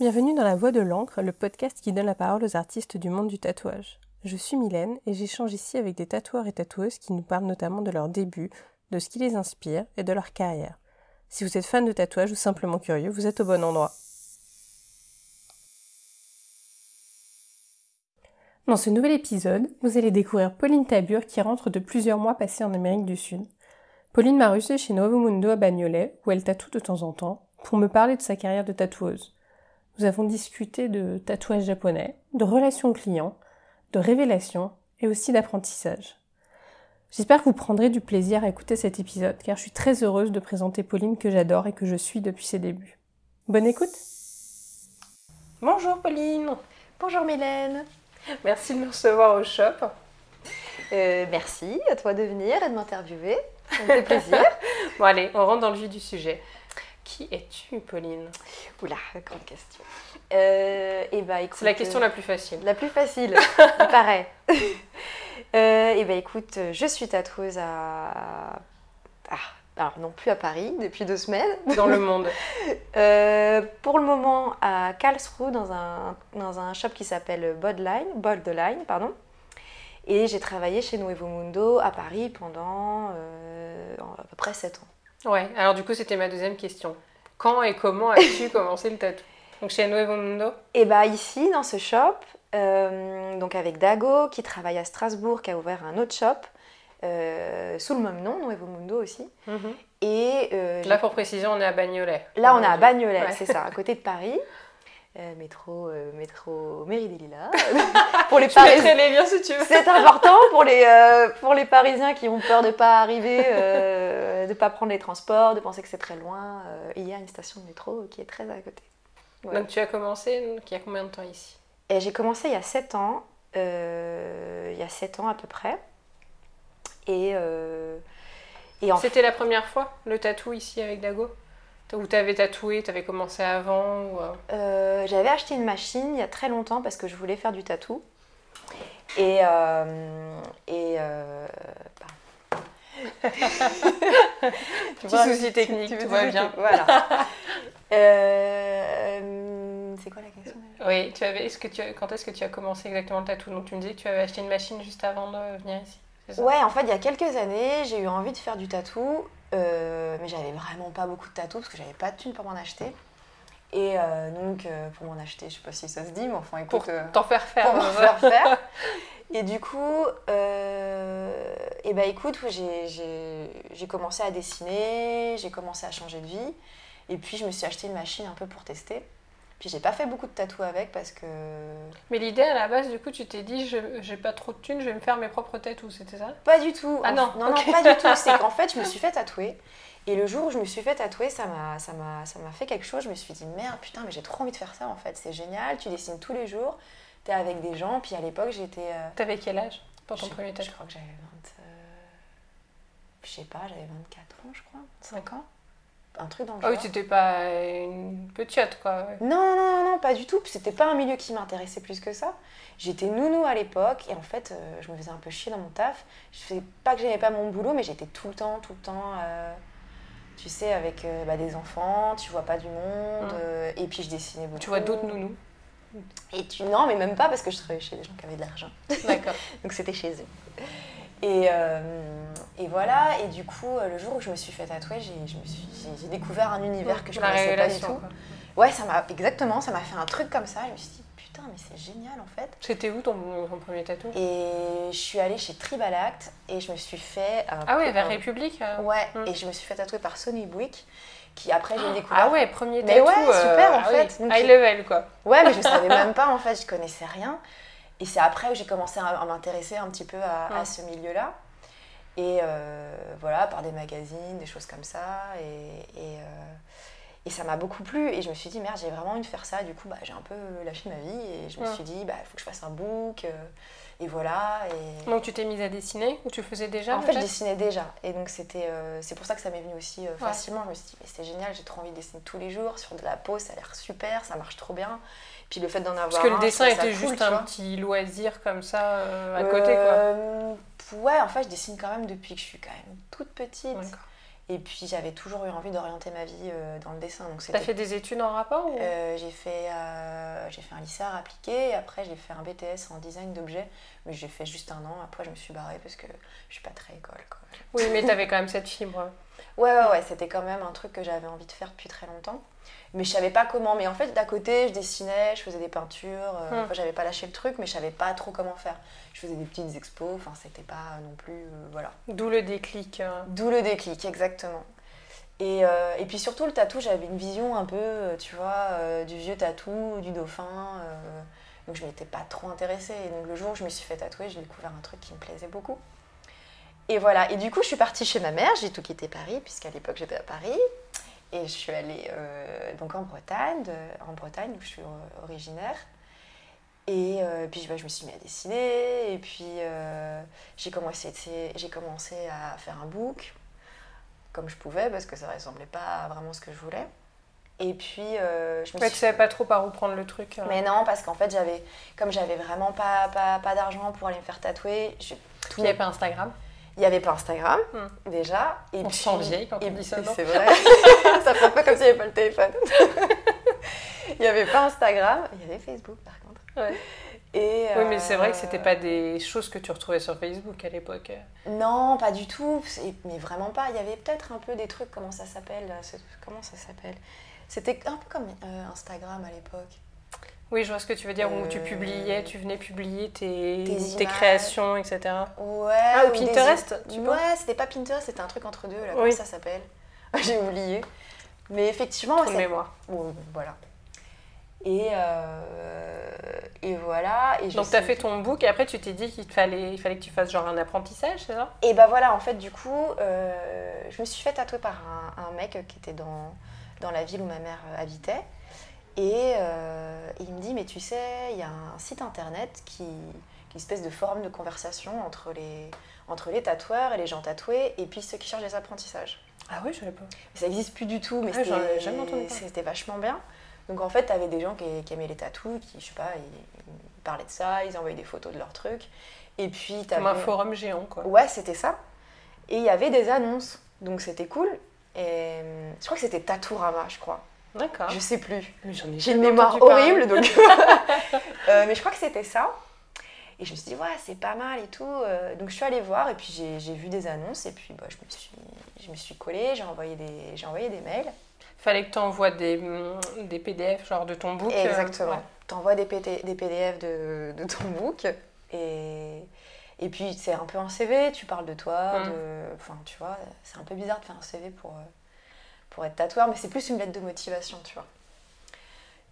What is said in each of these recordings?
Bienvenue dans La Voix de l'encre, le podcast qui donne la parole aux artistes du monde du tatouage. Je suis Mylène et j'échange ici avec des tatoueurs et tatoueuses qui nous parlent notamment de leurs débuts, de ce qui les inspire et de leur carrière. Si vous êtes fan de tatouage ou simplement curieux, vous êtes au bon endroit. Dans ce nouvel épisode, vous allez découvrir Pauline Tabur qui rentre de plusieurs mois passés en Amérique du Sud. Pauline m'a reçue chez Novo Mundo à Bagnolet, où elle tatoue de temps en temps, pour me parler de sa carrière de tatoueuse. Nous avons discuté de tatouage japonais, de relations clients, de révélations et aussi d'apprentissage. J'espère que vous prendrez du plaisir à écouter cet épisode car je suis très heureuse de présenter Pauline que j'adore et que je suis depuis ses débuts. Bonne écoute Bonjour Pauline Bonjour Mylène Merci de me recevoir au shop. Euh, merci à toi de venir et de m'interviewer. Ça me fait plaisir. bon allez, on rentre dans le vif du sujet. Qui es-tu, Pauline? Oula, grande question. Euh, et bah, C'est la question la plus facile. La plus facile, il paraît. Euh, et bah écoute, je suis tatoueuse à... Ah, alors non plus à Paris depuis deux semaines. Dans le monde. Euh, pour le moment à Karlsruhe dans un, dans un shop qui s'appelle Bodline, Boldline, pardon. Et j'ai travaillé chez Nuevo Mundo à Paris pendant à peu près sept ans. Ouais, alors du coup c'était ma deuxième question. Quand et comment as-tu commencé le tatou donc chez Nuevo Mundo? Et eh bah ici, dans ce shop, euh, donc avec Dago, qui travaille à Strasbourg, qui a ouvert un autre shop, euh, sous le même nom, Nuevo Mundo aussi. Mhm. Et, euh, là, pour préciser, on est à Bagnolet. Là, on est à Bagnolet, c'est ça, à côté de Paris. métro, métro Mairie des Lilas. pour les Parisiens, si tu veux. C'est important pour les, pour les Parisiens qui ont peur de ne pas arriver, de ne pas prendre les transports, de penser que c'est très loin. il y a une station de métro qui est très à côté. Donc tu as commencé il y a combien de temps ici? J'ai commencé il y a 7 ans, euh, il y a 7 ans à peu près. Et, euh, et C'était la première fois le tatou ici avec Dago? Ou tu avais tatoué, tu avais commencé avant euh? J'avais acheté une machine il y a très longtemps parce que je voulais faire du tatou. Et, et Petit souci technique, tout va bien. Voilà. Euh, c'est quoi la question Oui, tu avais, est-ce que tu, quand est-ce que tu as commencé exactement le tatou? Donc tu me disais que tu avais acheté une machine juste avant de venir ici. Ouais, en fait, il y a quelques années, j'ai eu envie de faire du tatou, euh, mais j'avais vraiment pas beaucoup de tatou parce que j'avais pas de thunes pour m'en acheter. Et euh, donc, pour m'en acheter, je sais pas si ça se dit, mais enfin, écoute. Pour t'en faire faire. Pour faire faire. Et du coup, et bah écoute, j'ai commencé à dessiner, j'ai commencé à changer de vie. Et puis je me suis acheté une machine un peu pour tester. Puis j'ai pas fait beaucoup de tatous avec parce que. Mais l'idée à la base, du coup, tu t'es dit, j'ai pas trop de thunes, je vais me faire mes propres tatous, c'était ça? Pas du tout. Ah non, non, non, pas du tout. C'est qu'en fait, je me suis fait tatouer. Et le jour où je me suis fait tatouer, ça m'a, ça m'a, ça m'a fait quelque chose. Je me suis dit, merde, putain, mais j'ai trop envie de faire ça en fait. C'est génial, tu dessines tous les jours, t'es avec des gens. Puis à l'époque, j'étais. Euh... T'avais quel âge pour ton premier tatou Je crois que j'avais 20. Euh, je sais pas, j'avais 24 ans, je crois. 5 ans un truc dans le ah oui, c'était pas une petite quoi. Non, non, non, pas du tout. C'était pas un milieu qui m'intéressait plus que ça. J'étais nounou à l'époque et en fait, euh, je me faisais un peu chier dans mon taf. Je faisais pas que j'aimais pas mon boulot, mais j'étais tout le temps, tout le temps, euh, tu sais, avec euh, bah, des enfants, tu vois pas du monde. Hum. et puis je dessinais beaucoup. Tu vois d'autres nounous? Et tu. Non, mais même pas parce que je travaillais chez des gens qui avaient de l'argent. D'accord. Donc c'était chez eux. Et, euh, et, voilà, et du coup, euh, le jour où je me suis fait tatouer, j'ai découvert un univers que je ne connaissais pas du tout. Ouais, ça m'a exactement, ça m'a fait un truc comme ça. Je me suis dit, putain, mais c'est génial en fait. C'était où ton, premier tatouage Et je suis allée chez Tribal Act et je me suis fait. ah ouais, vers République euh, Ouais, hmm. et je me suis fait tatouer par Sonny Bouic qui après j'ai ah, découvert. Ah ouais, premier tatou. Mais ouais, super en ah fait. high level quoi. Ouais, mais je savais même pas en fait, je connaissais rien. Et c'est après où j'ai commencé à, m'intéresser un petit peu à, ce milieu-là. Et euh, voilà, par des magazines, des choses comme ça. Et, et, euh, et ça m'a beaucoup plu. Et je me suis dit, merde, j'ai vraiment envie de faire ça. Du coup, bah, j'ai un peu lâché ma vie. Et je me suis dit, bah, il faut que je fasse un book. Euh, et voilà. Et... Donc tu t'es mise à dessiner ou tu faisais déjà En fait, je dessinais déjà. Et donc c'était, c'est pour ça que ça m'est venu aussi facilement. Je me suis dit, mais c'est génial, j'ai trop envie de dessiner tous les jours. Sur de la peau, ça a l'air super, ça marche trop bien. Puis le fait d'en avoir Parce que le dessin était juste un petit loisir comme ça euh, à côté, quoi. Euh, ouais, en fait, je dessine quand même depuis que je suis quand même toute petite. Et puis j'avais toujours eu envie d'orienter ma vie euh, dans le dessin. Donc T'as fait des études en rapport ou... euh, J'ai fait, euh, j'ai fait un lycée art appliqué, après j'ai fait un BTS en design d'objets, mais j'ai fait juste un an, après je me suis barrée parce que je suis pas très école. Quoi. Oui, mais t'avais quand même cette fibre. Ouais, ouais, ouais, c'était quand même un truc que j'avais envie de faire depuis très longtemps. Mais je savais pas comment. Mais en fait, d'à côté, je dessinais, je faisais des peintures. euh, Hmm. j'avais pas lâché le truc, mais je savais pas trop comment faire. Je faisais des petites expos, enfin, c'était pas non plus. euh, voilà. D'où le déclic. euh. D'où le déclic, exactement. Et, euh, et puis surtout, le tatou, j'avais une vision un peu, tu vois, du vieux tatou, du dauphin. donc je m'étais pas trop intéressée. Et donc le jour où je me suis fait tatouer, j'ai découvert un truc qui me plaisait beaucoup. Et voilà. Et du coup, je suis partie chez ma mère. J'ai tout quitté Paris, puisqu'à l'époque, j'étais à Paris. Et je suis allée euh, donc en Bretagne, de- en Bretagne où je suis euh, originaire. Et euh, puis bah, je me suis mis à dessiner. Et puis euh, j'ai commencé, j'ai commencé à faire un book comme je pouvais parce que ça ressemblait pas à vraiment ce que je voulais. Et puis euh, je me Ouais, suis tu savais pas trop par où prendre le truc. euh. mais non, parce qu'en fait, j'avais, comme j'avais vraiment pas, pas, pas d'argent pour aller me faire tatouer, je- Il n'y avait pas Instagram? Il n'y avait pas Instagram Hmm. déjà. Et On puis, se sent vieille quand on dit ça, C'est vrai. ça fait un peu comme s'il n'y avait pas le téléphone. il n'y avait pas Instagram, il y avait Facebook par contre. Ouais. Et, Oui, mais c'est vrai que euh, c'était pas des choses que tu retrouvais sur Facebook à l'époque. Non, pas du tout. Mais vraiment pas. Il y avait peut-être un peu des trucs, comment ça s'appelle ce- Comment ça s'appelle C'était un peu comme euh, Instagram à l'époque. Oui, je vois ce que tu veux dire, où tu Euh, publiais, tu venais publier tes, tes créations, etc. Ouais. Ah, ou des- Pinterest, tu vois Ouais, c'était pas Pinterest, c'était un truc entre deux, là. Oui. Comment ça s'appelle J'ai oublié. Mais effectivement, Trop de mémoire. Bon, voilà. Et, euh, et voilà. Et je Donc, tu as fait ton book et après, tu t'es dit qu'il fallait, il fallait que tu fasses genre un apprentissage, c'est ça? Et bah voilà, en fait, du coup, euh, je me suis fait tatouer par un, un mec qui était dans, dans la ville où ma mère habitait. Et euh, il me dit, mais tu sais, il y a un site internet qui, qui est une espèce de forum de conversation entre les, entre les tatoueurs et les gens tatoués, et puis ceux qui cherchent des apprentissages. Ah oui, je savais pas. Ça n'existe plus du tout, mais Ah, ai c'était- jamais entendu parler. c'était vachement bien. Donc en fait, tu avais des gens qui, qui aimaient les tatous, qui, je sais pas, ils, ils parlaient de ça, ils envoyaient des photos de leurs trucs. Et puis, Comme un forum géant, quoi. Ouais, c'était ça. Et il y avait des annonces, donc c'était cool. Et hum, je crois que c'était Tatourama, je crois. D'accord. Je sais plus. J'ai une mémoire horrible, donc. Euh, mais je crois que c'était ça. Et je me suis dit, ouais, c'est pas mal et tout. Euh, donc je suis allée voir et puis j'ai vu des annonces et puis bah, je, me suis, je me suis collée, j'ai envoyé, des- envoyé des mails. Fallait que tu envoies des, mm, des PDF, genre de ton book. euh, Exactement. ouais. T'envoies des, PT des PDF de, de ton book et, et puis c'est un peu un CV, tu parles de toi, Mm. de, enfin tu vois, c'est un peu bizarre de faire un CV pour, euh, pour être tatoueur, mais c'est plus une lettre de motivation, tu vois.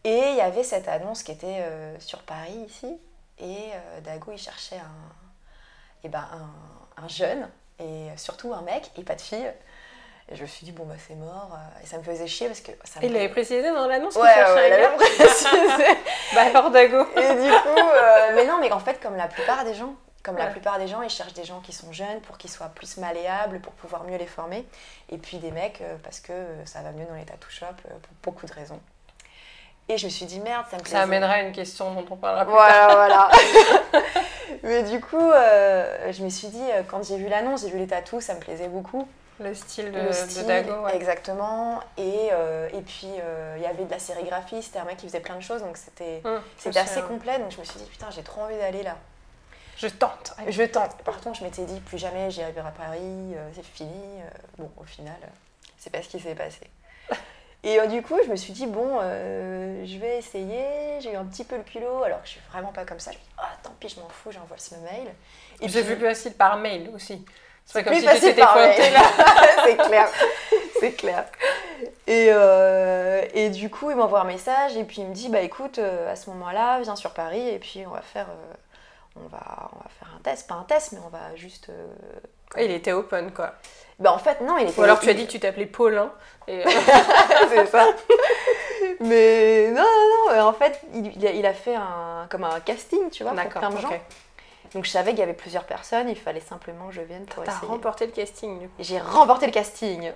Et il y avait cette annonce qui était euh, sur Paris ici et euh, Dago il cherchait un, eh ben, un, un jeune et surtout un mec et pas de fille. Et je me suis dit, bon, bah c'est mort. euh, Et ça me faisait chier parce que ça Il l'avait précisé dans l'annonce Ouais, ouais, un il avait gars précisé. Bah alors Dago. Et du coup, euh, mais non, mais en fait, comme la plupart des gens, comme la plupart des gens, ils cherchent des gens qui sont jeunes pour qu'ils soient plus malléables, pour pouvoir mieux les former. Et puis des mecs, euh, parce que euh, ça va mieux dans les tattoo shops, euh, pour beaucoup de raisons. Et je me suis dit, merde, ça me plaisait. Ça amènera à une question dont on parlera plus tard. Voilà, voilà. mais du coup, euh, je me suis dit, quand j'ai vu l'annonce, j'ai vu les tatous, ça me plaisait beaucoup. Le style de, le de style, Dago, ouais. exactement. Et, euh, et puis, euh, il y avait de la sérigraphie, c'était un mec qui faisait plein de choses, donc c'était... Hum, assez complet, donc je me suis dit, putain, j'ai trop envie d'aller là. Je tente. Je tente. Par contre, je m'étais dit, plus jamais j'irai à Paris, euh, c'est fini. Euh, bon, au final, euh, c'est pas ce qui s'est passé. Et du coup, je me suis dit, bon, je vais essayer. J'ai eu un petit peu le culot, alors que je suis vraiment pas comme ça. Je me dit, ah, tant pis, je m'en fous, j'envoie le mail. Et J'ai vu plus facile par mail aussi. C'est pas comme plus si tu facile t'étais par pointé mail. là. c'est clair, c'est clair. Et, euh, et du coup, il m'envoie un message et puis il me dit bah écoute, euh, à ce moment-là, viens sur Paris et puis on va faire, euh, on va, on va faire un test, pas un test, mais on va juste. euh, Il était open quoi. Bah en fait non, il était. Ou alors tu as dit que tu t'appelais Paulin. Et, euh, c'est ça. Mais non, non, non, en fait, il, il a, fait un, comme un casting, tu vois, pour plein de gens. Donc je savais qu'il y avait plusieurs personnes, il fallait simplement que je vienne pour T'as remporté le casting du coup. J'ai remporté le casting.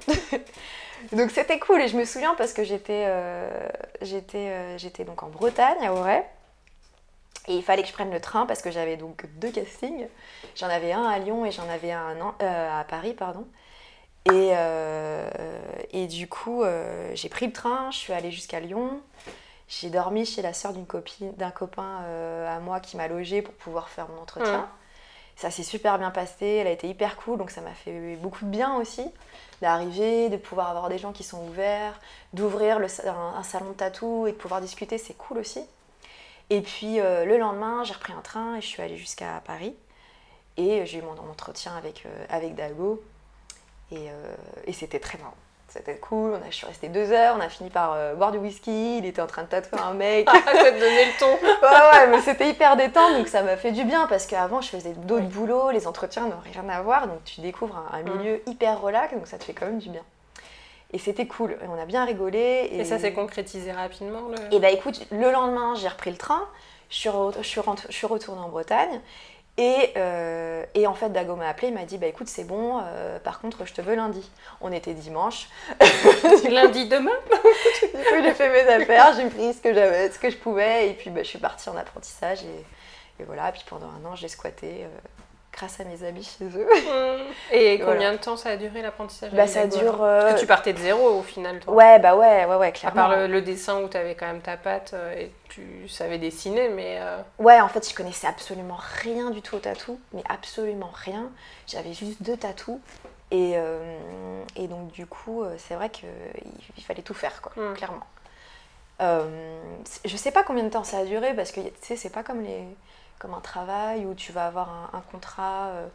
donc c'était cool et je me souviens parce que j'étais euh, j'étais euh, j'étais donc en Bretagne à Auray et il fallait que je prenne le train parce que j'avais donc deux castings. J'en avais un à Lyon et j'en avais un euh, à Paris pardon. Et, euh, Et du coup, j'ai pris le train, je suis allée jusqu'à Lyon. J'ai dormi chez la sœur d'un copain à moi qui m'a logé pour pouvoir faire mon entretien. Mmh. Ça s'est super bien passé, elle a été hyper cool, donc ça m'a fait beaucoup de bien aussi d'arriver, de pouvoir avoir des gens qui sont ouverts, d'ouvrir un, un, salon de tatou et de pouvoir discuter, c'est cool aussi. Et puis euh, le lendemain, j'ai repris un train et je suis allée jusqu'à Paris. Et j'ai eu mon entretien avec, euh, avec Dago. Et, euh, et c'était très marrant. C'était cool, on a, je suis restée deux heures, on a fini par boire du whisky, il était en train de tatouer un mec. ça te donnait le ton. ouais, ouais, mais c'était hyper détente, donc ça m'a fait du bien parce qu'avant je faisais d'autres boulots, les entretiens n'ont rien à voir, donc tu découvres un, mm. milieu hyper relax, donc ça te fait quand même du bien. Et c'était cool, et on a bien rigolé. Et, ça s'est concrétisé rapidement Et bah écoute, le lendemain, j'ai repris le train, je suis, je suis, je suis retournée en Bretagne, et, euh, et, en fait, Dago m'a appelé, il m'a dit Bah écoute, c'est bon, euh, par contre, je te veux lundi. On était dimanche. lundi demain? Du coup, j'ai fait mes affaires, j'ai pris ce que j'avais, ce que je pouvais, et puis bah, je suis partie en apprentissage. Et, et voilà, puis pendant un an, j'ai squatté. Euh, grâce à mes amis chez eux. Et combien de temps ça a duré l'apprentissage bah, Ça dure. Parce que tu partais de zéro au final, toi. Ouais, bah ouais, ouais, ouais, clairement. À part le, dessin où tu avais quand même ta patte euh, et tu savais dessiner, mais. Euh, ouais, en fait, je connaissais absolument rien du tout au tatou, mais absolument rien. J'avais juste deux tatous. Et, euh, et donc, du coup, c'est vrai qu'il il fallait tout faire, quoi, mmh. clairement. je sais pas combien de temps ça a duré parce que, tu sais, c'est pas comme les comme un travail où tu vas avoir un, contrat euh,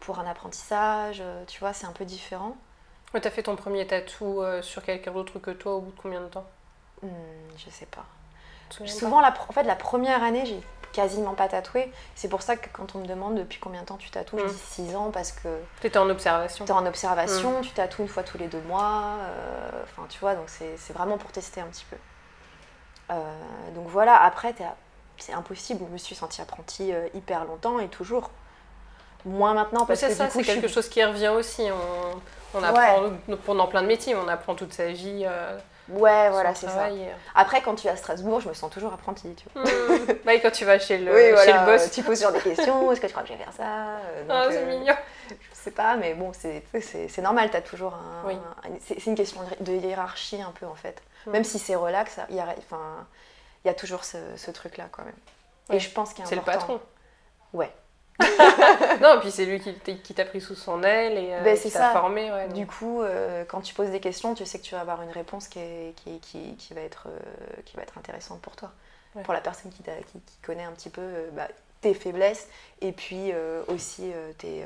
pour un apprentissage, euh, tu vois, c'est un peu différent. Mais t'as fait ton premier tatou euh, sur quelqu'un d'autre que toi au bout de combien de temps? Hmm, Je sais pas. Souvent, la, en fait, la première année, j'ai quasiment pas tatoué. C'est pour ça que quand on me demande depuis combien de temps tu tatoues, je hmm. dis 6 ans parce que. T'étais en observation. T'es en observation, hmm. tu tatoues une fois tous les deux mois. Enfin, tu vois, donc c'est vraiment pour tester un petit peu. donc voilà, après, t'es c'est impossible. Je me suis sentie apprentie euh, hyper longtemps et toujours. Moins maintenant parce que c'est ça, c'est quelque chose qui revient aussi. On, on apprend pendant plein de métiers, on apprend toute sa vie. Euh, ouais, voilà, c'est ça. Euh. Après, quand tu es à Strasbourg, je me sens toujours apprentie. Tu vois. Mmh. bah, quand tu vas chez le, chez le boss, tu poses sur des questions. Est-ce que tu crois que je vais faire ça Ah, c'est mignon. Je sais pas, mais bon, c'est normal. Tu as toujours un. c'est une question de hiérarchie un peu en fait. Mmh. Même si c'est relax, il y a, enfin, il y a toujours ce, ce truc-là quand même. Et je pense qu'il C'est le patron. Ouais. non, puis c'est lui qui t'a pris sous son aile et euh, ben, qui t'a formé. Ouais, du coup, euh, quand tu poses des questions, tu sais que tu vas avoir une réponse qui, est, qui, qui, qui, va, être, euh, qui va être intéressante pour toi. Pour la personne qui, qui, connaît un petit peu bah, tes faiblesses et puis aussi tes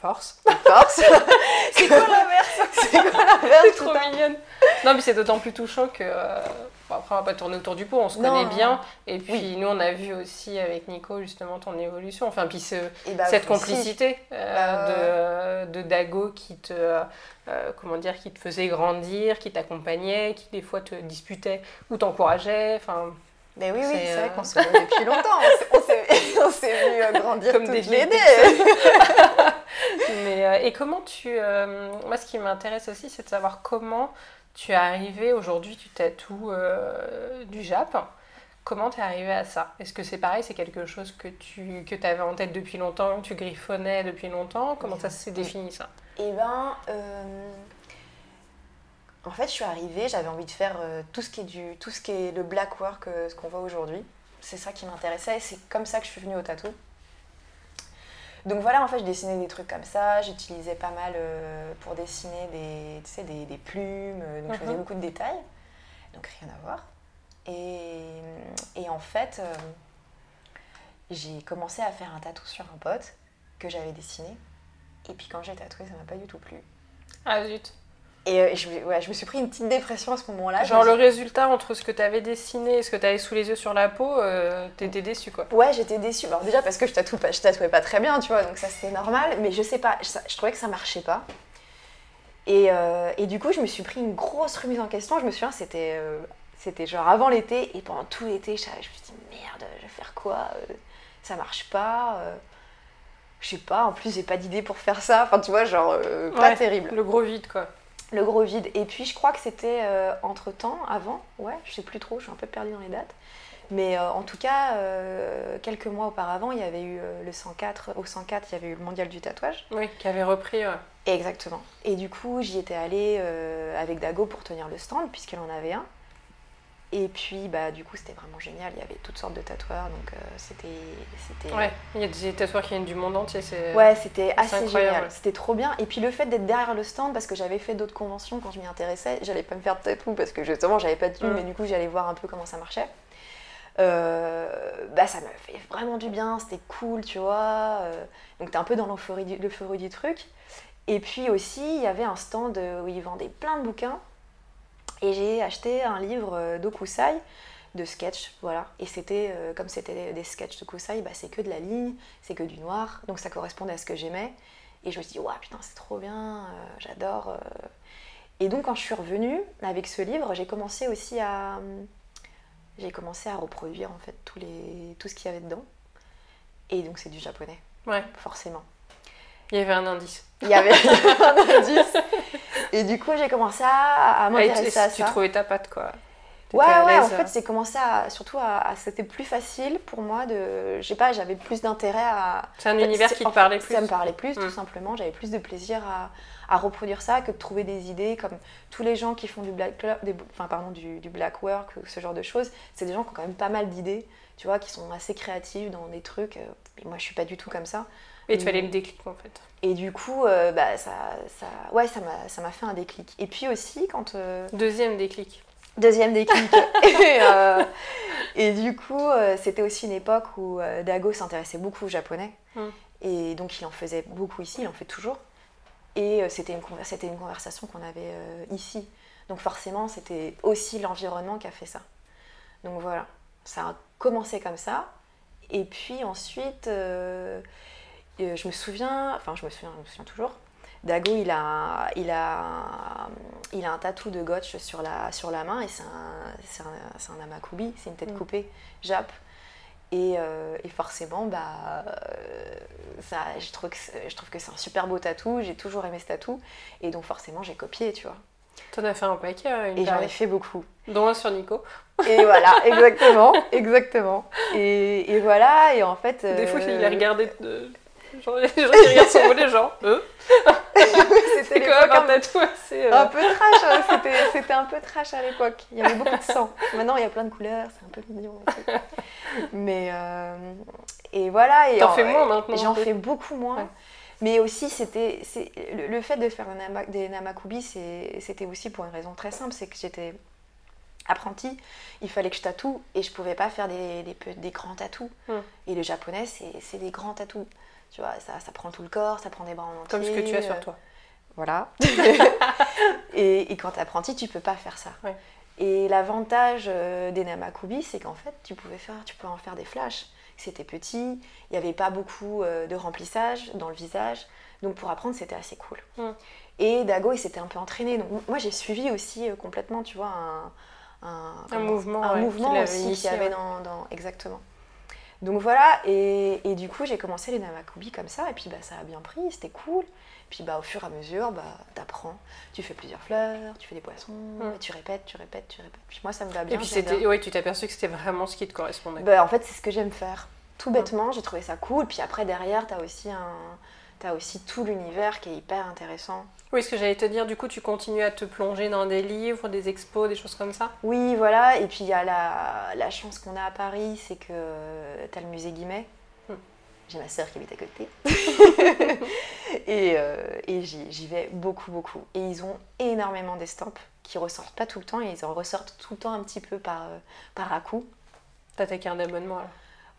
Force. Force. c'est quoi l'inverse? C'est quoi l'inverse C'est trop mignonne. Non, mais c'est d'autant plus touchant que. Euh, après, on va pas tourner autour du pot, on se connaît bien. Et puis, nous, on a vu aussi avec Nico, justement, ton évolution. Enfin, puis ce, bah, cette complicité euh, bah, de, de, Dago qui te. Euh, comment dire, qui te faisait grandir, qui t'accompagnait, qui des fois te disputait ou t'encourageait. Enfin, mais oui, oui, c'est vrai qu'on se connaît depuis longtemps. On s'est vu grandir Comme des l'année. Mais, euh, et comment tu... Euh, moi, ce qui m'intéresse aussi, c'est de savoir comment tu es arrivé, aujourd'hui, tu tatoues euh, du Jap. Comment tu es arrivé à ça? Est-ce que c'est pareil, c'est quelque chose que tu que avais en tête depuis longtemps, que tu griffonnais depuis longtemps? Comment ça s'est défini ça? Eh ben, en fait, je suis arrivée, j'avais envie de faire tout ce qui est du, tout ce qui est le black work, ce qu'on voit aujourd'hui. C'est ça qui m'intéressait et c'est comme ça que je suis venue au tatou. Donc voilà, en fait, je dessinais des trucs comme ça. J'utilisais pas mal euh, pour dessiner des, tu sais, des, des plumes. Euh, donc je faisais mhm. beaucoup de détails. Donc rien à voir. Et, et en fait, euh, j'ai commencé à faire un tatou sur un pote que j'avais dessiné. Et puis quand j'ai tatoué, ça m'a pas du tout plu. Ah zut. Et euh, je, ouais, je, me suis pris une petite dépression à ce moment-là. Genre le résultat entre ce que tu avais dessiné et ce que tu avais sous les yeux sur la peau, euh, t'étais déçue quoi Ouais, j'étais déçue. Alors déjà parce que je, tatoue pas, je tatouais pas très bien, tu vois, donc ça c'était normal. Mais je sais pas, je, trouvais que ça marchait pas. Et, euh, et, du coup, je me suis pris une grosse remise en question. Je me souviens, c'était c'était genre avant l'été. Et pendant tout l'été, je, je, me suis dit merde, je vais faire quoi Ça marche pas je sais pas, en plus j'ai pas d'idée pour faire ça, enfin tu vois, genre pas terrible. Le gros vide quoi le gros vide. Et puis je crois que c'était euh, entre temps, avant, ouais, je sais plus trop, je suis un peu perdue dans les dates. Mais euh, en tout cas, euh, quelques mois auparavant, il y avait eu le 104, au 104, il y avait eu le mondial du tatouage. Oui, qui avait repris. Exactement. Et du coup, j'y étais allée avec Dago pour tenir le stand, puisqu'elle en avait un. Et puis, bah, du coup, c'était vraiment génial. Il y avait toutes sortes de tatoueurs, donc euh, c'était, c'était. Ouais, il y a des tatoueurs qui viennent du monde entier. C'est... Ouais, c'était assez génial. C'était trop bien. Et puis le fait d'être derrière le stand, parce que j'avais fait d'autres conventions quand je m'y intéressais, j'allais pas me faire de tatou parce que justement, j'avais pas de thune, mm. mais du coup, j'allais voir un peu comment ça marchait. Euh, bah, ça me fait vraiment du bien, c'était cool, tu vois. Euh, donc, t'es un peu dans l'euphorie du, l'euphorie du truc. Et puis aussi, il y avait un stand où ils vendaient plein de bouquins. Et j'ai acheté un livre euh, d'Okusai, de sketch, voilà. Et c'était, euh, comme c'était des sketchs de Kusai, bah, c'est que de la ligne, c'est que du noir, donc ça correspondait à ce que j'aimais. Et je me suis dit, ouais, putain, c'est trop bien, euh, j'adore. Et donc, quand je suis revenue avec ce livre, j'ai commencé aussi à. J'ai commencé à reproduire en fait tous les, tout ce qu'il y avait dedans. Et donc, c'est du japonais. Ouais. Forcément. Il y avait un indice. Il y avait un indice. Et du coup, j'ai commencé à, à m'intéresser à ça. Tu trouvais ta patte, quoi. Ouais, ouais, en fait, c'est commencé à. Surtout, à, c'était plus facile pour moi de. Je sais pas, j'avais plus d'intérêt à. C'est un univers qui te parlait plus. Ça me parlait plus, tout mm. simplement. J'avais plus de plaisir à, à, reproduire ça que de trouver des idées comme tous les gens qui font du black, des, enfin, pardon, du, du, black work ou ce genre de choses. C'est des gens qui ont quand même pas mal d'idées, tu vois, qui sont assez créatifs dans des trucs. Et moi, je suis pas du tout comme ça. Et tu fallait le déclic en fait. Et du coup, euh, bah, ça, ça, ouais, ça m'a fait un déclic. Et puis aussi, quand. Euh, Deuxième déclic. Deuxième déclic. et, euh, et, du coup, c'était aussi une époque où Dago s'intéressait beaucoup au japonais. Hum. Et donc, il en faisait beaucoup ici, il en fait toujours. Et c'était une, une conversation qu'on avait ici. Donc, forcément, c'était aussi l'environnement qui a fait ça. Donc, voilà. Ça a commencé comme ça. Et puis ensuite euh, je me souviens, enfin je me souviens, je me souviens toujours, Dago, il a, il a, il a un tatou de gotch sur la, sur la main et c'est un, un, un, amakubi, c'est une tête mm. coupée, Jap. Et, euh, et forcément, bah, euh, ça, je, trouve que, je trouve que c'est un super beau tatou, j'ai toujours aimé ce tatou, et donc forcément j'ai copié, tu vois. T'en as fait un paquet Et j'en ai fait beaucoup. Dont un sur Nico. Et voilà, exactement, exactement. Et, et, voilà, et en fait... Des fois, il a regardé de Genre, les gens qui regardent s'envoler, genre, eux C'était quoi un tatou assez. Euh, un peu trash, hein, c'était un peu trash à l'époque. Il y avait beaucoup de sang. Maintenant, il y a plein de couleurs, c'est un peu mignon. Mais. Euh, et voilà. T'en fais moins maintenant J'en fais beaucoup moins. Mais aussi, c'était le, le, fait de faire des namakubi, c'était aussi pour une raison très simple c'est que j'étais apprentie, il fallait que je tatoue et je pouvais pas faire des, des, des grands tatous. Hum. Et le japonais, c'est des grands tatous. Tu vois, ça, ça prend tout le corps, ça prend des bras en entier. Comme ce que tu as sur euh, toi. Voilà. et, et, quand tu apprenti, tu peux pas faire ça. Et l'avantage euh, des Namakubi, c'est qu'en fait, tu pouvais faire, tu pouvais en faire des flashs. C'était petit, il n'y avait pas beaucoup euh, de remplissage dans le visage. Donc pour apprendre, c'était assez cool. Mm. Et Dago, il s'était un peu entraîné. Donc moi, j'ai suivi aussi complètement, tu vois, un, un, un mouvement, un mouvement aussi qu'il y avait dans, dans, Exactement. Donc voilà, et, et du coup j'ai commencé les Namakubi comme ça, et puis bah, ça a bien pris, c'était cool. Puis bah, au fur et à mesure, bah, t'apprends, tu fais plusieurs fleurs, tu fais des poissons, mm. tu répètes, tu répètes, tu répètes. Puis moi ça me va bien. Et puis c'était, ouais, tu t'es aperçu que c'était vraiment ce qui te correspondait. Bah, en fait c'est ce que j'aime faire. Tout bêtement, j'ai trouvé ça cool. Puis après derrière, t'as aussi un, as aussi tout l'univers qui est hyper intéressant. Oui, ce que j'allais te dire, du coup, tu continues à te plonger dans des livres, des expos, des choses comme ça Oui, voilà. Et puis, il y a la, la chance qu'on a à Paris, c'est que tu as le musée Guimet. Hmm. J'ai ma sœur qui habite à côté. et, euh, et j'y vais beaucoup, beaucoup. Et ils ont énormément d'estampes qui ressortent pas tout le temps et ils en ressortent tout le temps un petit peu par, euh, par à coup. T'as ta carte d'abonnement alors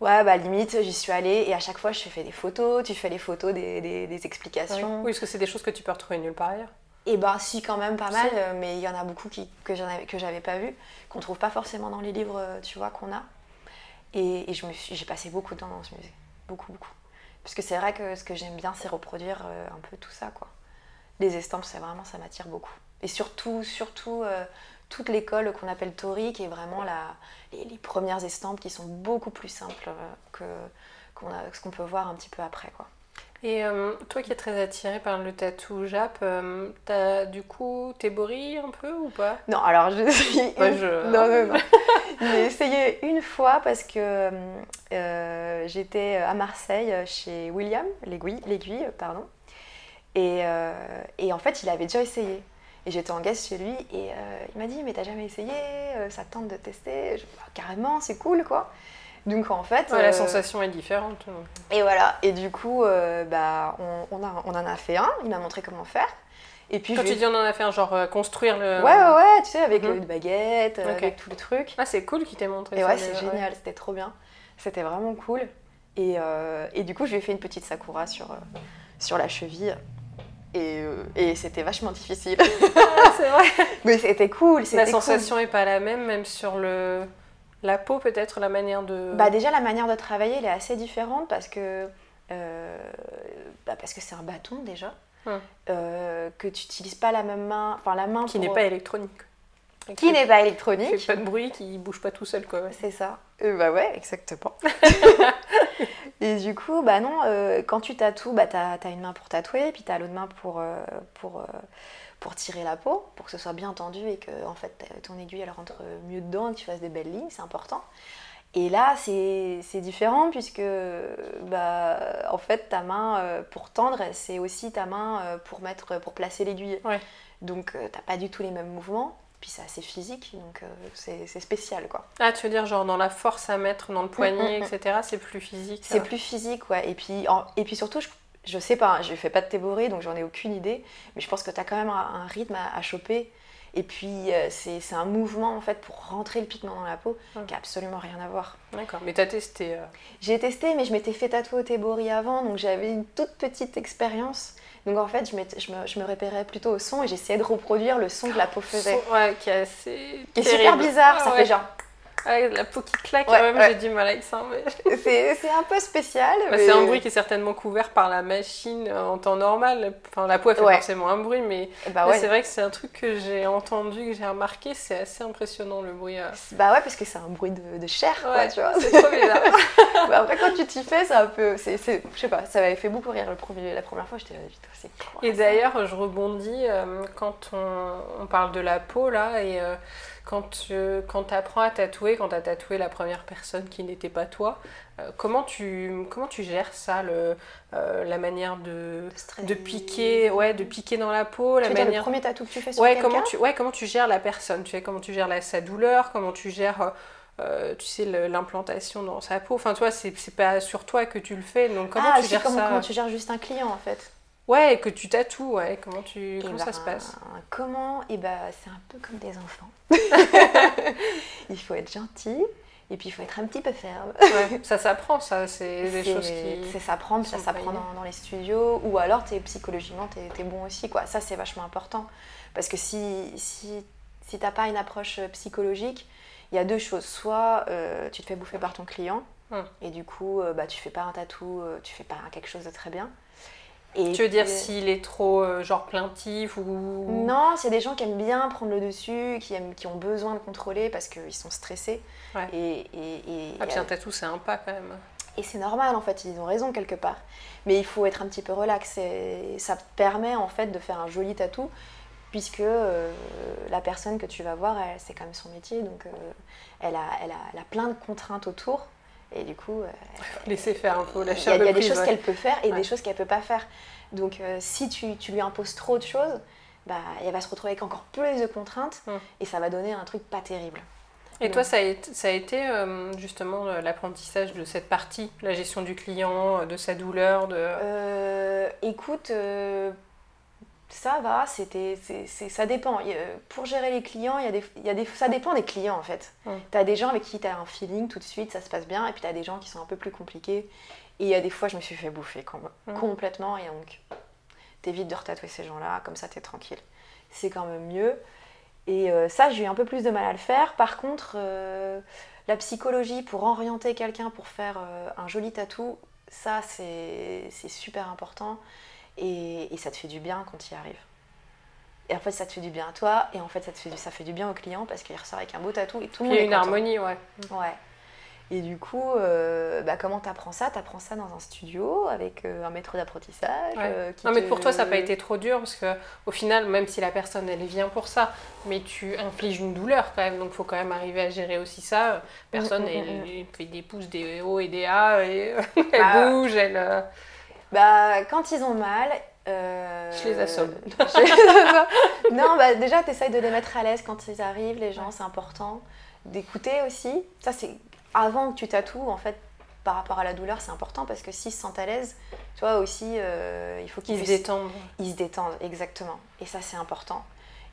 Ouais, bah limite, j'y suis allée et à chaque fois, je fais des photos, tu fais les photos des, des, explications. Oui, parce que c'est des choses que tu peux retrouver nulle part ailleurs. Et bah si, quand même pas mal, mais il y en a beaucoup qui, que j'avais pas vu, qu'on trouve pas forcément dans les livres, euh, tu vois, qu'on a. Et, et j'ai passé beaucoup de temps dans ce musée. Beaucoup, beaucoup. Parce que c'est vrai que ce que j'aime bien, c'est reproduire euh, un peu tout ça, quoi. Les estampes, c'est vraiment, ça m'attire beaucoup. Et surtout, surtout, euh, toute l'école qu'on appelle Tori, qui est vraiment la, les, premières estampes qui sont beaucoup plus simples euh, que ce qu'on peut voir un petit peu après. Quoi. Et euh, toi qui es très attirée par le tatou Jap, euh, t'as du coup un peu ou pas? Non, alors je suis. Non, non, non. J'ai essayé une fois parce que j'étais à Marseille chez William, l'aiguille, pardon. Et, euh, et, en fait, il avait déjà essayé. Et j'étais en guest chez lui et euh, il m'a dit Mais t'as jamais essayé Ça tente de tester? Je, bah, Carrément, c'est cool quoi. Donc en fait. la sensation est différente. Et voilà. Et du coup, bah, on, on, a, on en a fait un. Il m'a montré comment faire. Et puis Quand tu dis on en a fait un genre construire le. Ouais, ouais, ouais, tu sais, avec mhm. une baguette, avec tout le truc. Ah, c'est cool qu'il t'ait montré et ça. ouais, c'est génial, c'était trop bien. C'était vraiment cool. Et, euh, et, du coup, je lui ai fait une petite sakura sur, euh, sur la cheville. Et, euh, et c'était vachement difficile. Ah, c'est vrai. Mais c'était cool. La sensation n'est pas la même, même sur le, la peau, peut-être, la manière de. Bah, déjà, la manière de travailler, elle est assez différente parce que bah, parce que c'est un bâton déjà. Hum. que tu n'utilises pas la même main. Enfin, la main qui n'est pas électronique. Qui n'est pas électronique. Qui fait pas de bruit, qui bouge pas tout seul, quoi. C'est ça. Euh, bah ouais, exactement. et du coup, bah non, euh, quand tu tatoues, bah t'as as une main pour tatouer, puis t'as l'autre main pour, euh, pour, pour tirer la peau, pour que ce soit bien tendu et que en fait ton aiguille elle rentre mieux dedans et que tu fasses des belles lignes, c'est important. Et là, c'est différent puisque bah, en fait ta main pour tendre, c'est aussi ta main pour mettre pour placer l'aiguille. Ouais. Donc t'as pas du tout les mêmes mouvements. Puis c'est assez physique, donc euh, c'est spécial quoi. Ah, tu veux dire genre dans la force à mettre dans le poignet, mm, mm, mm. etc. C'est plus physique C'est plus physique, ouais. Et puis, et puis surtout, je, je sais pas, hein, je fais pas de théorie, donc j'en ai aucune idée, mais je pense que tu as quand même un, rythme à, choper. Et puis euh, c'est un mouvement en fait pour rentrer le pigment dans la peau qui a absolument rien à voir. D'accord, mais tu as testé euh J'ai testé, mais je m'étais fait tatouer au tébori avant, donc j'avais une toute petite expérience. Donc en fait, je, je, me, je me, repérais plutôt au son et j'essayais de reproduire le son que la peau faisait. Ouais, qui est assez. Qui est super bizarre, ça fait genre. Ouais, la peau qui claque, ouais, même j'ai du mal avec ça. Mais... c'est un peu spécial. Bah, c'est un bruit qui est certainement couvert par la machine euh, en temps normal. Enfin, la peau, elle fait forcément un bruit, mais bah c'est vrai que c'est un truc que j'ai entendu, que j'ai remarqué. C'est assez impressionnant le bruit. Euh. Bah ouais, parce que c'est un bruit de, de chair, quoi, tu vois. C'est trop bizarre. bah après, quand tu t'y fais, c'est un peu. Je sais pas, ça m'avait fait beaucoup rire le premier, la première fois. J'étais là, c'est Et d'ailleurs, je rebondis euh, quand on, on, parle de la peau, là, et quand tu quand apprends à tatouer, quand tu as tatoué la première personne qui n'était pas toi, euh, comment, tu, comment tu gères ça, le, euh, la manière de, de, piquer, ouais, de piquer dans la peau la manière... le premier tatou que tu fais sur ouais, comment tu, ouais, comment tu gères la personne, tu sais, comment tu gères la, sa douleur, comment tu gères... Euh, tu sais, l'implantation dans sa peau. Enfin, toi, c'est pas sur toi que tu le fais. Donc, comment ah, tu gères comment, ça Comment tu gères juste un client, en fait Ouais, que tu tatoues, ouais. Comment, tu, comment ça ben, se passe? Comment? Et eh ben, c'est un peu comme des enfants. il faut être gentil. Et puis il faut être un petit peu ferme. Ouais, ça s'apprend, ça, c'est des choses qui. Ça s'apprend, ça s'apprend dans, dans, les studios, ou alors es, psychologiquement t'es es bon aussi, quoi. Ça c'est vachement important. Parce que si, si, si t'as pas une approche psychologique, il y a deux choses. Soit euh, tu te fais bouffer par ton client, hum. et du coup euh, bah, tu fais pas un tatou, euh, tu fais pas quelque chose de très bien tu veux dire s'il est trop euh, genre plaintif ou Non, c'est des gens qui aiment bien prendre le dessus, qui, aiment, qui ont besoin de contrôler parce qu'ils sont stressés. Et, et, ah, puis un tatou, c'est un pas quand même. Et c'est normal en fait, ils ont raison quelque part. Mais il faut être un petit peu relax. Et ça permet en fait de faire un joli tatou puisque euh, la personne que tu vas voir, c'est quand même son métier, donc euh, elle, a, elle, a, elle, a, plein de contraintes autour. Et du coup. Euh, Laisser faire un peu la Il y a, des choses qu'elle peut faire et des choses qu'elle peut pas faire. Donc euh, si tu, tu, lui imposes trop de choses, bah, elle va se retrouver avec encore plus de contraintes hum. et ça va donner un truc pas terrible. Et toi, ça a été, ça a été euh, justement l'apprentissage de cette partie, la gestion du client, de sa douleur de... écoute, ça va, c'était, ça dépend. Pour gérer les clients, il y a des, il y a des, ça dépend des clients en fait. Tu as des gens avec qui tu as un feeling tout de suite, ça se passe bien, et puis tu as des gens qui sont un peu plus compliqués. Et il y a des fois, je me suis fait bouffer complètement, et donc t'évites de retatouer ces gens-là, comme ça t'es tranquille. C'est quand même mieux. Et euh, ça, j'ai eu un peu plus de mal à le faire. Par contre, euh, la psychologie pour orienter quelqu'un pour faire euh, un joli tatou, ça c'est super important et, ça te fait du bien quand tu y arrives. Et en fait, ça te fait du bien à toi, et en fait, ça, te fait, ça fait du bien au client parce qu'il ressort avec un beau tatou et tout le monde. Il y a une harmonie, ouais. Ouais. Et du coup, euh, bah, comment t'apprends ça? T'apprends ça dans un studio avec euh, un maître d'apprentissage. Euh, non, mais pour toi, ça n'a pas été trop dur parce que au final, même si la personne elle vient pour ça, mais tu infliges une douleur quand même, donc il faut quand même arriver à gérer aussi ça. Personne, mm, mm, elle, mm, fait des pouces, des hauts et des A, et elle bah, bouge, elle. Bah, quand ils ont mal, euh, Je les assomme. non, bah, déjà, tu de les mettre à l'aise quand ils arrivent, les gens, c'est important. D'écouter aussi. Ça, c'est avant que tu tatoues, en fait, par rapport à la douleur, c'est important parce que s'ils se sentent à l'aise, tu vois aussi, euh, il faut qu'ils se détendent. Ils se détendent, exactement. Et ça, c'est important.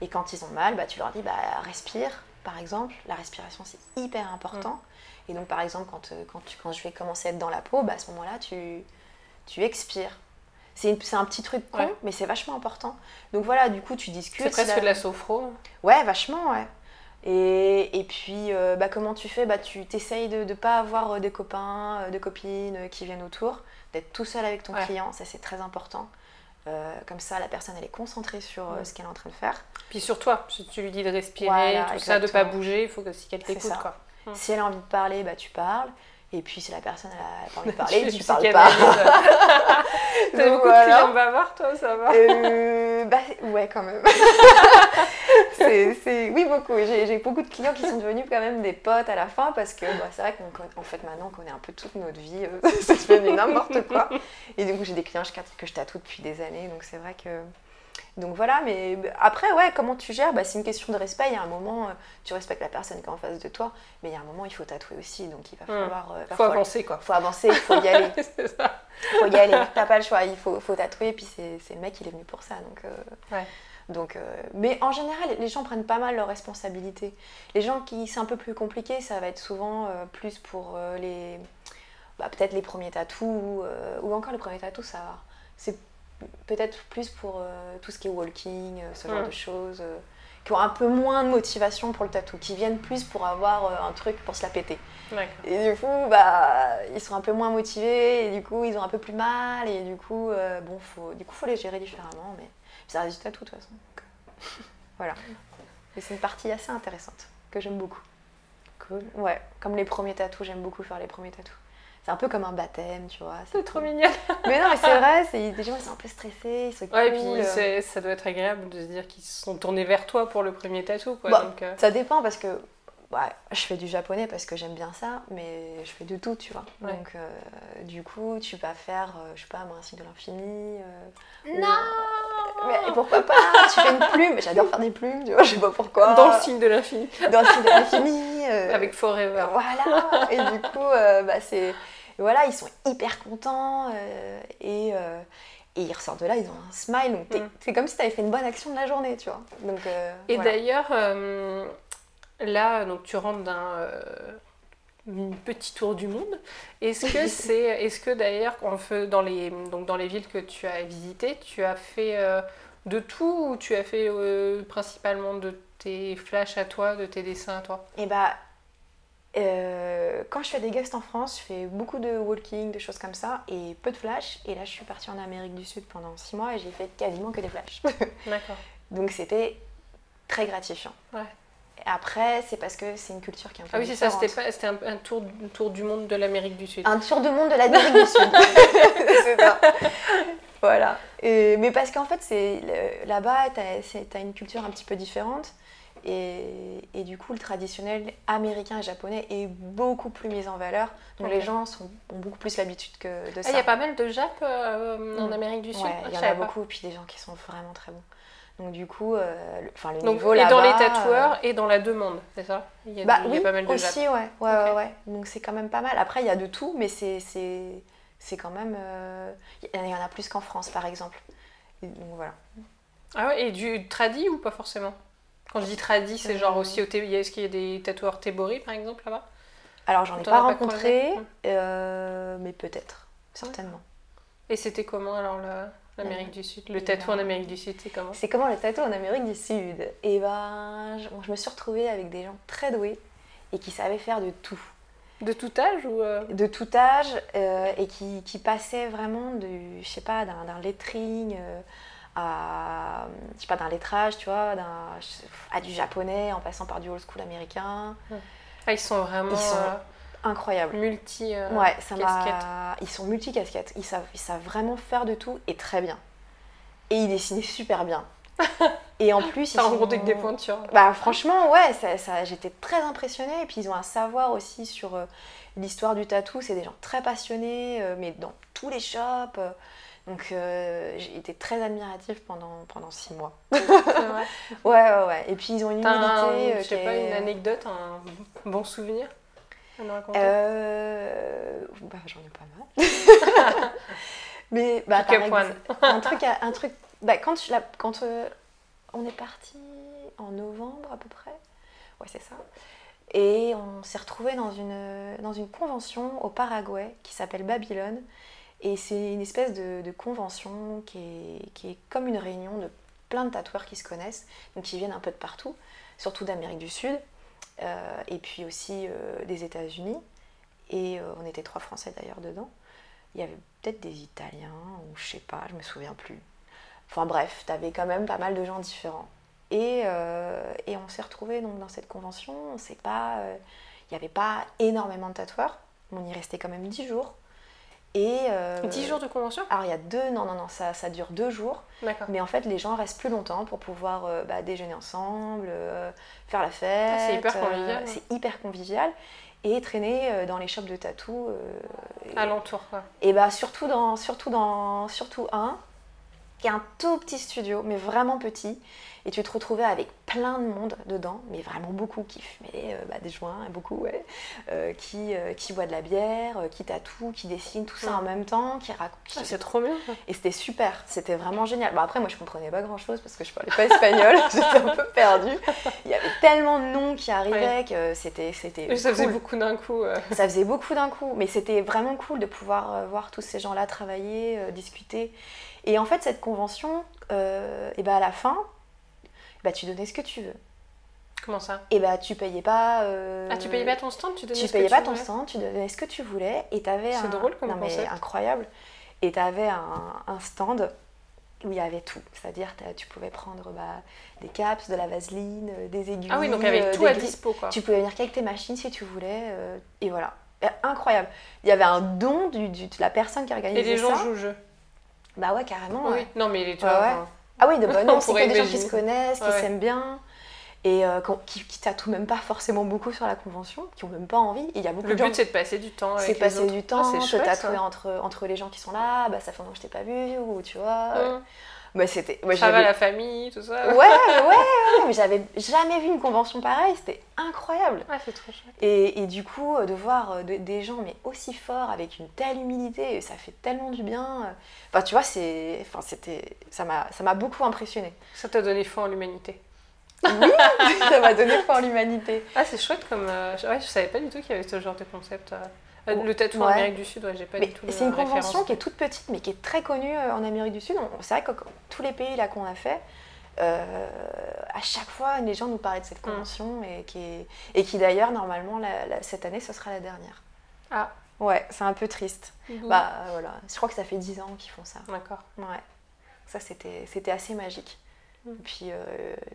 Et quand ils ont mal, bah, tu leur dis, bah, respire, par exemple. La respiration, c'est hyper important. Mm. Et donc, par exemple, quand, euh, quand, tu, quand je vais commencer à être dans la peau, bah, à ce moment-là, tu, tu expires. C'est un petit truc con, mais c'est vachement important. Donc voilà, du coup, tu discutes. C'est presque de la sophro. Ouais, vachement, ouais. Et, et puis, euh, bah, comment tu fais? Bah, Tu t'essayes de ne pas avoir euh, des copains, euh, des copines qui viennent autour, d'être tout seul avec ton client, ça c'est très important. comme ça, la personne elle est concentrée sur ce qu'elle est en train de faire. Puis sur toi, si tu lui dis de respirer, tout ça, de pas bouger, il faut que si qu'elle t'écoute. Si elle a envie de parler, bah, tu parles. Et puis si la personne a pas envie de parler, tu parles pas. T'as beaucoup de clients bavards, toi, ça va euh, bah, Ouais, quand même. c'est, Oui, beaucoup. J'ai, beaucoup de clients qui sont devenus quand même des potes à la fin parce que bah, c'est vrai qu'en fait, maintenant, on connaît un peu toute notre vie. Euh, c'est devenu n'importe quoi. Et du coup, j'ai des clients que je tatoue depuis des années. Donc c'est vrai que donc voilà, mais après, ouais, comment tu gères? Bah, C'est une question de respect. Il y a un moment, euh, tu respectes la personne qui est en face de toi, mais il y a un moment, il faut tatouer aussi. Donc il va hmm. falloir. Il euh, faut avancer, quoi. Il faut avancer, il faut y aller. Il faut y aller. T'as pas le choix, il faut, faut tatouer. Et puis c'est le mec, il est venu pour ça. Donc, euh, ouais. donc, mais en général, les gens prennent pas mal leurs responsabilités. Les gens qui c'est un peu plus compliqué, ça va être souvent plus pour les. Bah, peut-être les premiers tatous, ou encore les premiers tatous, ça va. C'est peut-être plus pour euh, tout ce qui est walking, euh, ce genre de choses, euh, qui ont un peu moins de motivation pour le tatou, qui viennent plus pour avoir un truc pour se la péter. Et du coup, bah, ils sont un peu moins motivés, et du coup, ils ont un peu plus mal, et du coup, bon, faut, du coup, faut les gérer différemment, mais ça reste du tatou de toute façon. voilà. Et c'est une partie assez intéressante, que j'aime beaucoup. Cool. Ouais, comme les premiers tatous, j'aime beaucoup faire les premiers tatous c'est un peu comme un baptême, tu vois. C'est trop mignon. mais non, mais c'est vrai, les gens ils sont un peu stressés, ils sont Ouais, et puis ça doit être agréable de se dire qu'ils se sont tournés vers toi pour le premier tatou, quoi. Bah, euh. Ça dépend parce que ouais, je fais du japonais parce que j'aime bien ça, mais je fais de tout, tu vois. Donc, euh, du coup, tu vas faire, euh, je sais pas, un signe de l'infini. non Mais pourquoi pas Tu fais une plume, j'adore faire des plumes, tu vois, je sais pas pourquoi. Dans le signe de l'infini. Dans le signe de l'infini. Avec Forever. Voilà Et du coup, bah, c'est voilà, ils sont hyper contents euh, et, euh, et, ils ressortent de là, ils ont un smile. Donc mm. c'est comme si tu avais fait une bonne action de la journée, tu vois. Donc, euh, et d'ailleurs, là, donc tu rentres d'un petit tour du monde. Est-ce que c'est, est-ce que d'ailleurs, dans les donc dans les villes que tu as visitées, tu as fait de tout ou tu as fait principalement de tes flashs à toi, de tes dessins à toi? Eh bah, euh, quand je fais des guests en France, je fais beaucoup de walking, des choses comme ça, et peu de flash. Et là, je suis partie en Amérique du Sud pendant 6 mois et j'ai fait quasiment que des flashs. D'accord. Donc c'était très gratifiant. Ouais. Après, c'est parce que c'est une culture qui est un peu Ah oui, c'est ça, c'était un, un, tour, tour du monde de l'Amérique du Sud. Un tour du monde de l'Amérique du Sud. c'est ça. Voilà. Et, mais parce qu'en fait, là-bas, tu as, as, une culture un petit peu différente. Et, du coup, le traditionnel américain et japonais est beaucoup plus mis en valeur. Donc les gens sont, ont beaucoup plus l'habitude que de ça. Il y a pas mal de Jap euh, en mm. Amérique du Sud? Il y en a beaucoup, puis des gens qui sont vraiment très bons. Donc du coup, euh, le, enfin, le Donc, niveau Et dans les tatoueurs euh, et dans la demande, c'est ça? Il y, a, bah, pas mal de aussi, ouais. Ouais, ouais, ouais. Donc c'est quand même pas mal. Après, il y a de tout, mais c'est quand même... Il y en a plus qu'en France, par exemple. donc voilà. Ah ouais, et du tradit ou pas forcément? Quand je dis tradit, c'est genre aussi au Est-ce qu'il y a des tatoueurs Tebori par exemple là-bas? Alors j'en ai pas rencontré, euh, mais peut-être, certainement. Et c'était comment alors l'Amérique du Sud Le tatou en ben, Amérique du Sud, c'est comment? C'est comment le tatou en Amérique du Sud? Et ben, je, me suis retrouvée avec des gens très doués et qui savaient faire de tout. De tout âge ou euh? De tout âge euh, et qui, qui, passaient vraiment de, je sais pas, d'un lettering à, je sais pas, d'un lettrage, tu vois, à du japonais, en passant par du old school américain. Ah, ils sont vraiment ils sont euh, incroyables. Multi euh, ouais, ça Ils sont multi casquettes. Ils savent, ils savent vraiment faire de tout et très bien. Et ils dessinaient super bien. Et en plus, ils sont... des pointures. Bah franchement, ouais, ça, ça j'étais très impressionnée. Et puis ils ont un savoir aussi sur euh, l'histoire du tatou. C'est des gens très passionnés, mais dans tous les shops. Donc j'ai été très admirative pendant, pendant six mois. ouais, ouais, ouais. Et puis ils ont une humilité. je sais pas, une anecdote, un bon souvenir? Euh... bah, J'en ai pas mal. Mais bah, par exemple, un truc, un truc bah, quand, je, quand euh, on est parti en novembre à peu près, ouais c'est ça, et on s'est retrouvé dans une, dans une convention au Paraguay qui s'appelle Babylone, et c'est une espèce de, de convention qui est, qui est, comme une réunion de plein de tatoueurs qui se connaissent, donc qui viennent un peu de partout, surtout d'Amérique du Sud, et puis aussi euh, des États-Unis. Et euh, on était trois Français d'ailleurs dedans. Il y avait peut-être des Italiens, ou je sais pas, je me souviens plus. Enfin bref, tu avais quand même pas mal de gens différents. Et, et on s'est retrouvés donc, dans cette convention. Il n'y avait pas énormément de tatoueurs. On y restait quand même dix jours. Et, 10 jours de convention? Alors il y a deux, non, non, non, ça, ça dure deux jours. Mais en fait, les gens restent plus longtemps pour pouvoir bah, déjeuner ensemble, faire la fête. Ah, c'est hyper euh, convivial. c'est hyper convivial. Et traîner euh, dans les shops de tatou. Euh, Alentour, quoi. Et bah, surtout, dans, surtout, dans, surtout un, qui est un tout petit studio, mais vraiment petit. Et tu te retrouvais avec plein de monde dedans, mais vraiment beaucoup qui fumaient euh, bah, des joints, beaucoup, ouais, euh, qui, euh, qui boit de la bière, qui tatoue, qui dessine, tout ça en même temps, qui raconte. Ah, c'est trop bien. Et c'était super, c'était vraiment génial. Bon, après, moi, je comprenais pas grand chose parce que je parlais pas espagnol, j'étais un peu perdue. Il y avait tellement de noms qui arrivaient que c'était. c'était ça faisait beaucoup d'un coup. Ça faisait beaucoup d'un coup, mais c'était vraiment cool de pouvoir voir tous ces gens-là travailler, discuter. Et en fait, cette convention, et ben à la fin, bah, tu donnais ce que tu veux. Comment ça? Et bah tu payais pas. Euh, ah tu payais pas ton stand, tu donnais tu ce payais que pas ton stand, tu donnais ce que tu voulais et t'avais un. C'est drôle comme non, mais incroyable. Et t'avais un, un stand où il y avait tout. C'est-à-dire tu pouvais prendre bah, des caps, de la vaseline, euh, des aiguilles. Ah oui, donc avec euh, tout à dispo quoi. Tu pouvais venir qu'avec tes machines si tu voulais. et voilà. incroyable. Il y avait un don du, de la personne qui organisait ça. Et les gens jouent le jeu. Bah ouais, carrément. Oui. Non mais tu vois, ah oui, de bonne c'est des gens qui se connaissent, qui s'aiment bien et euh, qui, qui tatouent même pas forcément beaucoup sur la convention, qui ont même pas envie. Il y a beaucoup le de but c'est de passer du temps. C'est passer du temps, ah, se tatouer entre, entre les gens qui sont là, bah ça fait longtemps que je t'ai pas vu, ou tu vois. Bah, c'était. ça va la famille, tout ça. Ouais, ouais, ouais, mais j'avais jamais vu une convention pareille, c'était incroyable. Ah, c'est trop chouette. Et, et, du coup, de voir euh, des gens mais aussi forts, avec une telle humilité, ça fait tellement du bien. Enfin, tu vois, c'est. Enfin, c'était. Ça m'a beaucoup impressionné. Ça t'a donné foi en l'humanité. Oui, ça m'a donné foi en l'humanité. Ah, c'est chouette comme. Euh, ouais, je savais pas du tout qu'il y avait ce genre de concept. Euh, le tatou en Amérique du Sud, ouais, j'ai pas du tout. C'est une convention qui est toute petite, mais qui est très connue euh, en Amérique du Sud. C'est vrai que tous les pays là qu'on a fait, euh, à chaque fois, les gens nous parlaient de cette mm. convention et qui, et qui d'ailleurs, normalement, cette année, ce sera la dernière. Ah. Ouais, c'est un peu triste. Bah voilà, je crois que ça fait 10 ans qu'ils font ça. D'accord. Ouais. Ça, c'était assez magique. Mm. Et puis,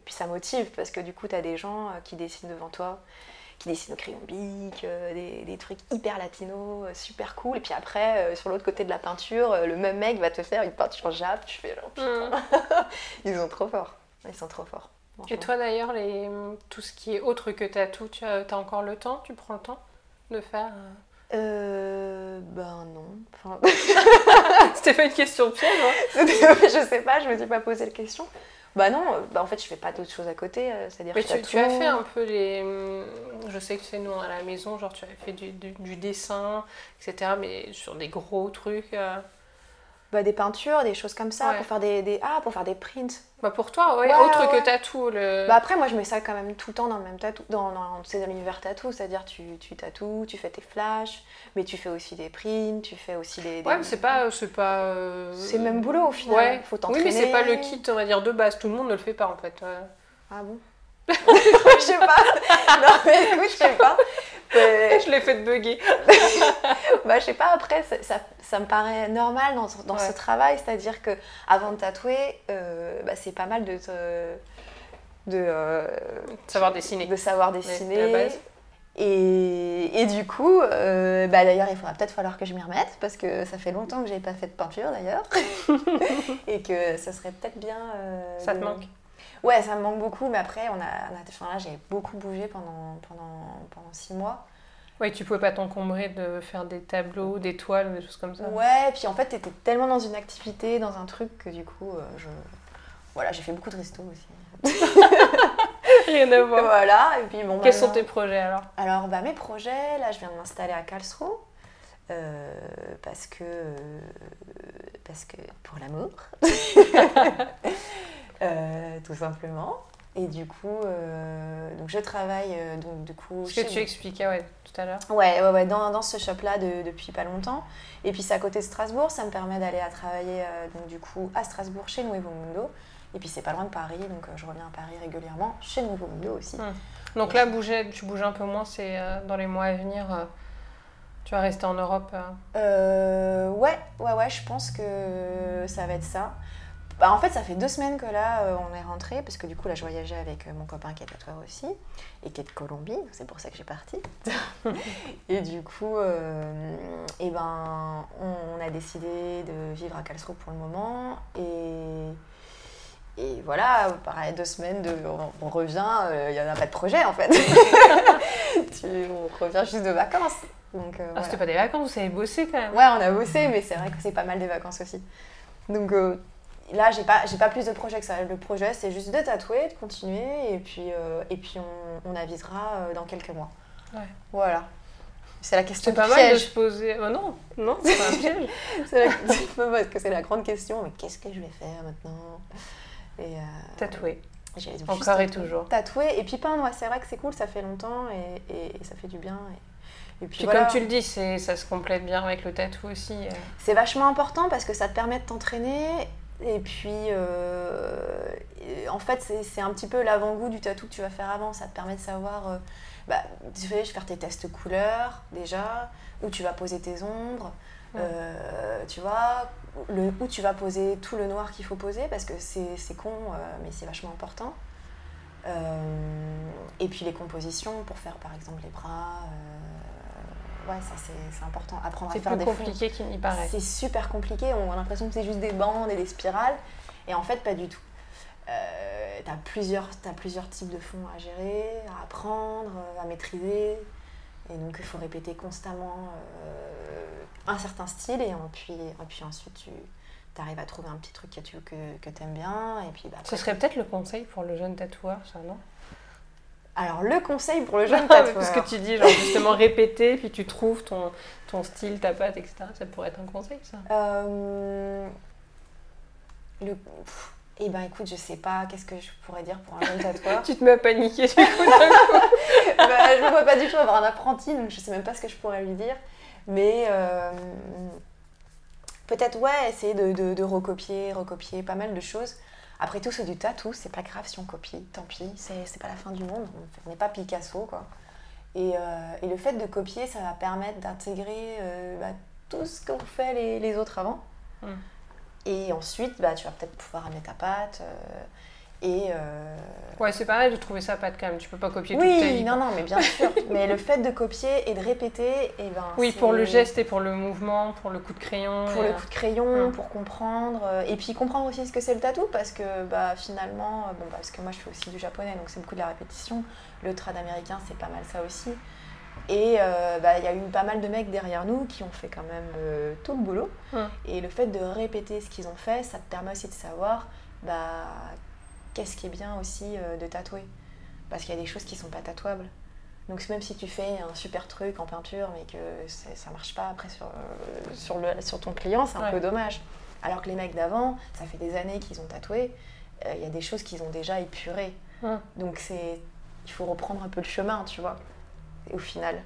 puis ça motive parce que du coup, tu as des gens qui dessinent devant toi qui dessinent au crayon bic, euh, des, des, trucs hyper latinos, euh, super cool. Et puis après, euh, sur l'autre côté de la peinture, le même mec va te faire une peinture jap, tu fais genre putain. Mm. Ils sont trop forts. Ils sont trop forts. Et toi d'ailleurs, les... tout ce qui est autre que tatou, tu as, as encore le temps Tu prends le temps de faire euh, ben non. Enfin... C'était pas une question piège, hein Je sais pas, je me suis pas posé la question. Bah non, bah en fait je fais pas d'autres choses à côté, euh, c'est-à-dire Mais tu, as fait un peu les... Hum, je sais que c'est nous à la maison, genre tu avais fait du, du, dessin, etc. Mais sur des gros trucs... Euh. Bah, des peintures, des choses comme ça, pour faire des, des, Ah, pour faire des prints. Bah pour toi, ouais, autre que tatou. Le... Bah après, moi je mets ça quand même tout le temps dans le même tatou, dans, dans, dans l'univers tatou, c'est-à-dire tu, tu tatoues, tu fais tes flashs, mais tu fais aussi des prints, tu fais aussi des. Ouais, mais c'est pas. C'est pas. Euh, c'est le même boulot au final, ouais. faut t'entraîner. Oui, mais c'est pas le kit, on va dire, de base, tout le monde ne le fait pas en fait. Ah bon? Je sais pas. Non, mais écoute, je sais pas. Je l'ai fait de bugger. bah, je sais pas, après, ça, ça, me paraît normal dans, dans ce travail. C'est-à-dire que avant de tatouer, euh, bah, c'est pas mal de De, euh, savoir dessiner. De savoir dessiner. Et, et, du coup, euh, bah d'ailleurs, il faudra peut-être falloir que je m'y remette parce que ça fait longtemps que j'ai pas fait de peinture d'ailleurs. et que ça serait peut-être bien. ça te manque Ouais, ça me manque beaucoup, mais après, on a, enfin, là, j'ai beaucoup bougé pendant, pendant, pendant six mois. Oui, tu pouvais pas t'encombrer de faire des tableaux, des toiles des choses comme ça. Ouais, puis en fait, t'étais tellement dans une activité, dans un truc que du coup, je... voilà, j'ai fait beaucoup de resto aussi. Rien à voir. Voilà, et puis bon. Quels sont tes projets alors? Alors, bah, mes projets, là, je viens de m'installer à Karlsruhe. Euh, parce que parce que pour l'amour euh, tout simplement. Et du coup euh, donc je travaille donc du coup ce que tu expliquais ouais, tout à l'heure. Ouais ouais, ouais dans, dans, ce shop là depuis pas longtemps. Et puis c'est à côté de Strasbourg ça me permet d'aller à travailler donc du coup à Strasbourg chez Nuevo Mundo. Et puis c'est pas loin de Paris donc je reviens à Paris régulièrement chez Nuevo Mundo aussi. Hum. donc là bouger tu bouges un peu moins c'est dans les mois à venir tu vas rester en Europe euh. Euh, Ouais, ouais, ouais, je pense que ça va être ça. Bah, en fait, ça fait deux semaines que là, euh, on est rentré, parce que du coup, là, je voyageais avec mon copain qui est tatoueur aussi, et qui est de Colombie, c'est pour ça que j'ai parti. et du coup, et ben, on, a décidé de vivre à Karlsruhe pour le moment, et, et voilà, pareil, deux semaines, de, on, revient, il n'y en a pas de projet en fait. tu, on revient juste de vacances. Donc, euh, ah, c'était pas des vacances, vous avez bossé quand même. Ouais, on a bossé, mais c'est vrai que c'est pas mal des vacances aussi. Donc euh, là, j'ai pas, j'ai pas plus de projets que ça. Le projet, c'est juste de tatouer, de continuer, et puis, euh, et puis on, on avisera dans quelques mois. Ouais. Voilà. C'est la question C'est pas mal de se poser. Oh non, non, c'est pas un piège. c'est la... parce que c'est la grande question. Mais qu'est-ce que je vais faire maintenant? Et Tatouer. Encore et toujours. Tatouer et puis peindre. C'est vrai que c'est cool. Ça fait longtemps et, et, ça fait du bien. Et... Et puis, comme tu le dis, ça se complète bien avec le tatou aussi. Euh. C'est vachement important parce que ça te permet de t'entraîner. Et puis, euh, en fait, c'est un petit peu l'avant-goût du tatou que tu vas faire avant. Ça te permet de savoir, euh, bah, tu vais faire tes tests couleurs déjà, où tu vas poser tes ombres, tu vois, le, où tu vas poser tout le noir qu'il faut poser parce que c'est con, mais c'est vachement important. et puis les compositions pour faire par exemple les bras ouais, ça c'est important. Apprendre à faire des C'est plus compliqué qu'il n'y paraît. C'est super compliqué. On a l'impression que c'est juste des bandes et des spirales. Et en fait, pas du tout. Euh, tu as plusieurs, as plusieurs types de fonds à gérer, à apprendre, à maîtriser. Et donc, il faut répéter constamment euh, un certain style. Et puis, et puis ensuite, tu arrives à trouver un petit truc que tu que, que aimes bien. Et puis, bah, Ce serait peut-être le conseil pour le jeune tatoueur, ça, non? Alors, le conseil pour le jeune tatoueur. Parce que tu dis, genre, justement, répéter, puis tu trouves ton, ton style, ta patte, etc. Ça pourrait être un conseil, ça? Euh... le... Eh ben écoute, je sais pas, qu'est-ce que je pourrais dire pour un jeune tatoueur? Tu te mets à paniquer du coup bah, Je ne vois pas du tout avoir un apprenti, donc je sais même pas ce que je pourrais lui dire. Mais euh... peut-être, ouais, essayer de, de, de, recopier, recopier pas mal de choses. Après tout, c'est du tatou, c'est pas grave si on copie, tant pis, c'est pas la fin du monde, on n'est pas Picasso, quoi. Et, euh, et, le fait de copier, ça va permettre d'intégrer euh, bah, tout ce qu'ont fait les, les, autres avant. Mm. Et ensuite, bah, tu vas peut-être pouvoir amener ta patte. Euh, et euh, Ouais, c'est pareil de trouver ça pas de calme. Tu peux pas copier oui, toute ta vie. non, non, mais bien sûr. mais le fait de copier et de répéter, et eh ben, Oui, pour le geste et pour le mouvement, pour le coup de crayon. Pour le coup de crayon, pour comprendre. Euh, et puis comprendre aussi ce que c'est le tatou, parce que bah, finalement, euh, bon, parce que moi je fais aussi du japonais, donc c'est beaucoup de la répétition. Le trad américain, c'est pas mal ça aussi. Et bah, il y a eu pas mal de mecs derrière nous qui ont fait quand même tout le boulot. Et le fait de répéter ce qu'ils ont fait, ça te permet aussi de savoir bah, qu'est-ce qui est bien aussi euh, de tatouer Parce qu'il y a des choses qui sont pas tatouables. Donc même si tu fais un super truc en peinture mais que ça marche pas après sur, euh, sur, le, sur ton client, c'est un peu dommage. Alors que les mecs d'avant, ça fait des années qu'ils ont tatoué, euh, il y a des choses qu'ils ont déjà épurées. Donc c'est il faut reprendre un peu le chemin, tu vois. Au final.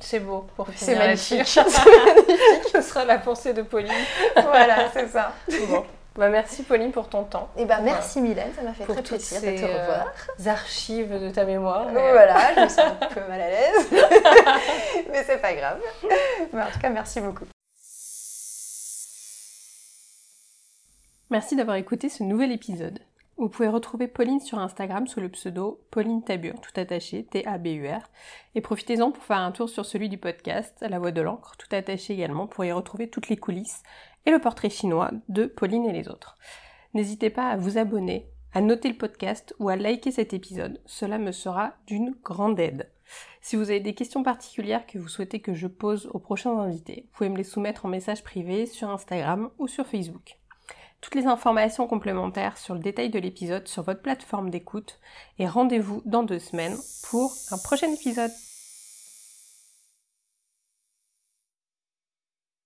C'est beau pour finir. C'est magnifique. Ce sera la pensée de Pauline. voilà, c'est ça. Bon. Bah, merci Pauline pour ton temps. Et eh bah, merci Mylène, ça m'a fait très plaisir de te revoir. Euh, archives de ta mémoire. Voilà, je me sens un peu mal à l'aise. Mais c'est pas grave. Mais en tout cas, merci beaucoup. Merci d'avoir écouté ce nouvel épisode. Vous pouvez retrouver Pauline sur Instagram sous le pseudo Pauline Tabur, tout attaché, T-A-B-U-R. Et profitez-en pour faire un tour sur celui du podcast, La Voix de l'encre, tout attaché également, pour y retrouver toutes les coulisses et le portrait chinois de Pauline et les autres. N'hésitez pas à vous abonner, à noter le podcast ou à liker cet épisode, cela me sera d'une grande aide. Si vous avez des questions particulières que vous souhaitez que je pose aux prochains invités, vous pouvez me les soumettre en message privé sur Instagram ou sur Facebook. Toutes les informations complémentaires sur le détail de l'épisode sur votre plateforme d'écoute et rendez-vous dans deux semaines pour un prochain épisode.